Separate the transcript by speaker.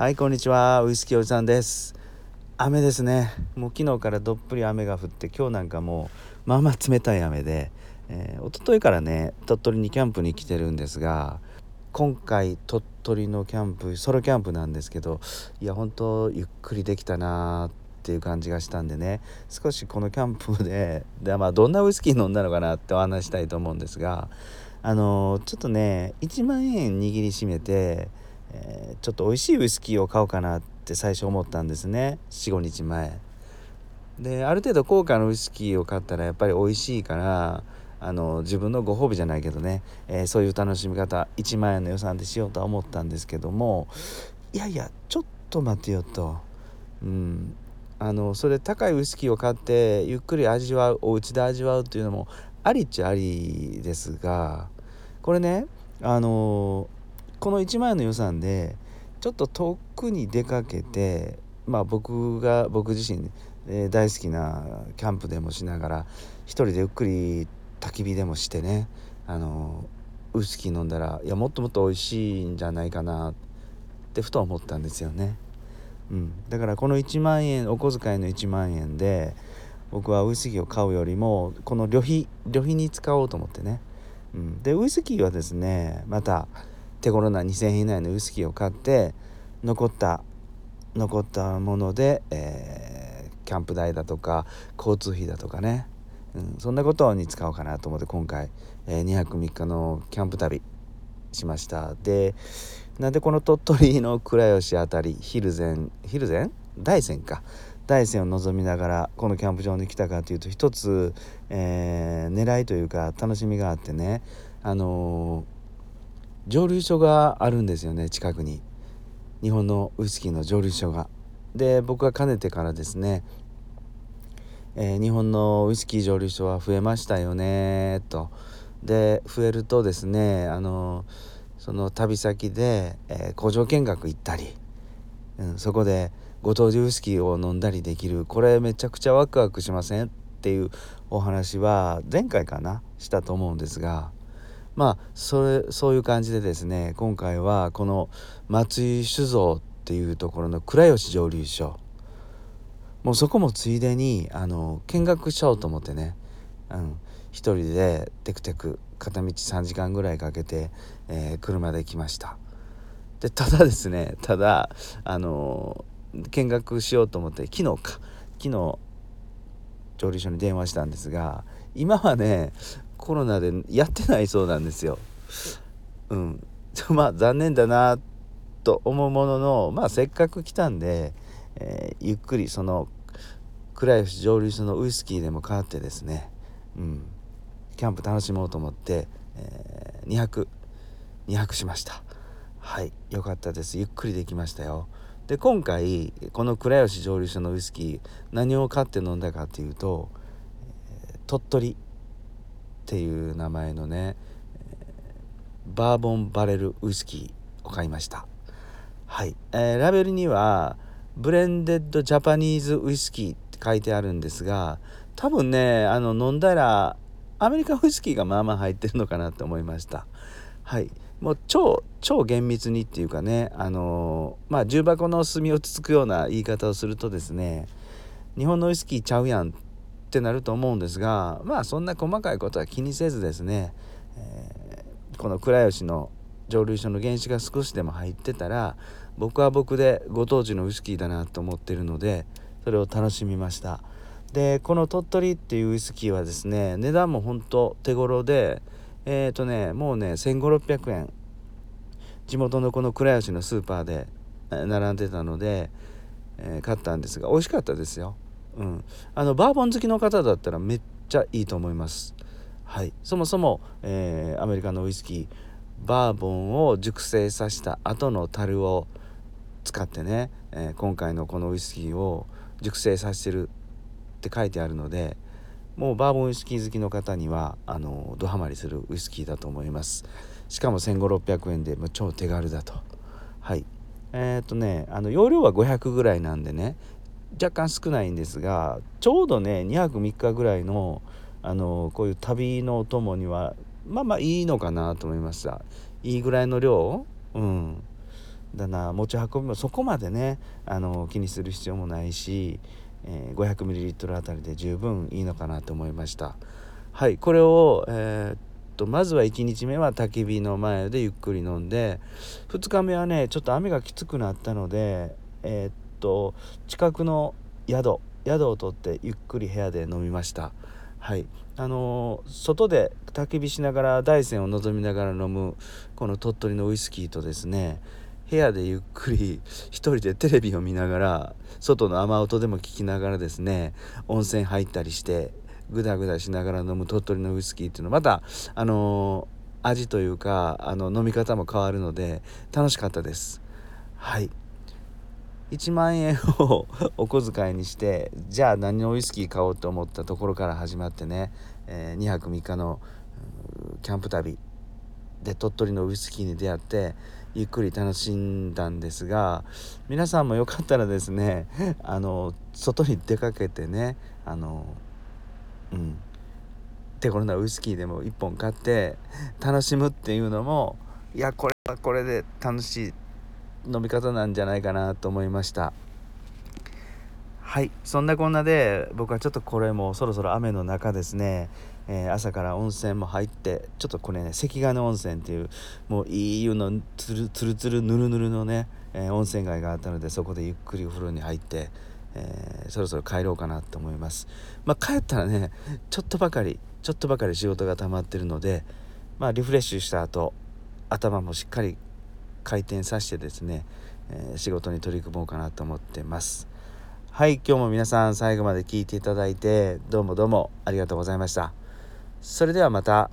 Speaker 1: はいこんにちは。ウイスキーおじさんです。雨ですね。もう昨日からどっぷり雨が降って今日なんかもうまあまあ冷たい雨で、えー、一昨日からね鳥取にキャンプに来てるんですが今回鳥取のキャンプソロキャンプなんですけどいや本当ゆっくりできたなっていう感じがしたんでね少しこのキャンプでで、まあ、どんなウイスキー飲んだのかなってお話したいと思うんですがあの、ちょっとね1万円握りしめてえー、ちょっと美味しいウイスキーを買おうかなって最初思ったんですね。45日前。である程度高価なウイスキーを買ったらやっぱり美味しいからあの自分のご褒美じゃないけどね、えー、そういう楽しみ方1万円の予算でしようとは思ったんですけども。いやいやちょっと待てよと、うん、あのそれ高いウイスキーを買ってゆっくり味わうお家で味わうっていうのもありっちゃありですがこれねあのこの1万円の予算でちょっと遠くに出かけてまあ僕が僕自身、えー、大好きなキャンプでもしながら一人でゆっくり焚き火でもしてねあのウイスキー飲んだらいやもっともっと美味しいんじゃないかなってふと思ったんですよね。うん、だからこの1万円お小遣いの1万円で僕はウイスキーを買うよりもこの旅費旅費に使おうと思ってね、うん、でウイスキーはですねまた手頃な2,000円以内のウイスキーを買って残った残ったもので、えー、キャンプ代だとか交通費だとかね、うん、そんなことに使おうかなと思って今回、えー、2泊3日のキャンプ旅しました。でなんでこの鳥取の倉吉辺り蒜山蒜山？大山か。大山を望みながらこのキャンプ場に来たかというと一つ、えー、狙いというか楽しみがあってね。あのー蒸留所があるんですよね近くに。日本のウイスキーの蒸留所が。で僕はかねてからですね、えー、日本のウイスキー蒸留所は増えましたよねと。で増えるとですねあのその旅先で、えー、工場見学行ったり、うん、そこでご当地ウイスキーを飲んだりできるこれめちゃくちゃワクワクしません？っていうお話は前回かなしたと思うんですがまあそれそういう感じでですね今回はこの松井酒造っていうところの倉吉蒸留所。もうそこもついでにあの見学しようと思ってね、うん、一人でテクテク片道3時間ぐらいかけて、えー、車で来ました。でただですねただあの見学しようと思って昨日か昨日蒸留所に電話したんですが今はねコロナでやってないそうなんですよ。うん、まあ残念だなと思うものの、まあ、せっかく来たんで、えー、ゆっくりその倉吉蒸留所のウイスキーでも買ってですね、うん、キャンプ楽しもうと思って、えー、2泊2泊しました。はい。良かったです。ゆっくりできましたよ。で今回この倉吉蒸留所のウイスキー何を買って飲んだかっていうと、え、鳥取。っていう名前のねバーボンバレルウイスキーを買いました。はい、えー、ラベルにはブレンデッドジャパニーズウイスキーって書いてあるんですが多分ねあの飲んだらアメリカウイスキーがまあまあ入ってるのかなって思いました。はい。もう超超厳密にっていうかねあのー、まあ重箱の隅をつつくような言い方をするとですね日本のウイスキーちゃうやんっってなると思うんですがまあそんな細かいことは気にせずですね、えー、この倉吉の蒸留所の原酒が少しでも入ってたら僕は僕でご当地のウイスキーだなと思ってるのでそれを楽しみました。でこの鳥取っていうウイスキーはですね値段も本当手頃でえっ、ー、とねもうね1500600円。地元のこの倉吉のスーパーで並んでたので、えー、買ったんですが美味しかったですよ。うん、あのバーボン好きの方だったらめっちゃいいと思います。はい、そもそも、えー、アメリカのウイスキーバーボンを熟成させた後の樽を使ってね、えー、今回のこのウイスキーを熟成させてるって書いてあるのでもうバーボンウイスキー好きの方にはあのドハマりするウイスキーだと思います。しかも1500600円でもう超手軽だと。はい。えー、っとねあの容量は500ぐらいなんでね若干少ないんですがちょうどね2泊3日ぐらいのあのこういう旅のお供にはまあまあいいのかなと思いました。いいぐらいの量うん。だな持ち運びもそこまでねあの気にする必要もないし、えー、500ml あたりで十分いいのかなと思いました。はいこれを、えー、っとまずは1日目は焚き火の前でゆっくり飲んで2日目はねちょっと雨がきつくなったのでえー、っと近くの宿宿を取ってゆっくり部屋で飲みました。はい。あのー、外で焚き火しながら大山を望みながら飲むこの鳥取のウイスキーとですね部屋でゆっくり一人でテレビを見ながら外の雨音でも聞きながらですね温泉入ったりしてグダグダしながら飲む鳥取のウイスキーっていうのまたあのー、味というかあの飲み方も変わるので楽しかったです。はい。1万円をお小遣いにしてじゃあ何のウイスキー買おうと思ったところから始まってね、えー、2泊3日のキャンプ旅。で鳥取のウイスキーに出会ってゆっくり楽しんだんですが皆さんもよかったらですね あの外に出かけてねあのうん手頃なウイスキーでも1本買って楽しむっていうのもいやこれはこれで楽しい。飲み方なんじゃないかなと思いましたはいそんなこんなで僕はちょっとこれもそろそろ雨の中ですね、えー、朝から温泉も入ってちょっとこれね関金温泉っていうもういい湯のつるつるつるぬるぬるのね、えー、温泉街があったのでそこでゆっくりお風呂に入ってえー、そろそろ帰ろうかなと思います。まあ、帰ったらねちょっとばかりちょっとばかり仕事が溜まってるので、まあ、リフレッシュした後頭もしっかり回転させてですね、えー、仕事に取り組もうかなと思ってます。はい今日も皆さん最後まで聞いていただいてどうもどうもありがとうございました。それではまた。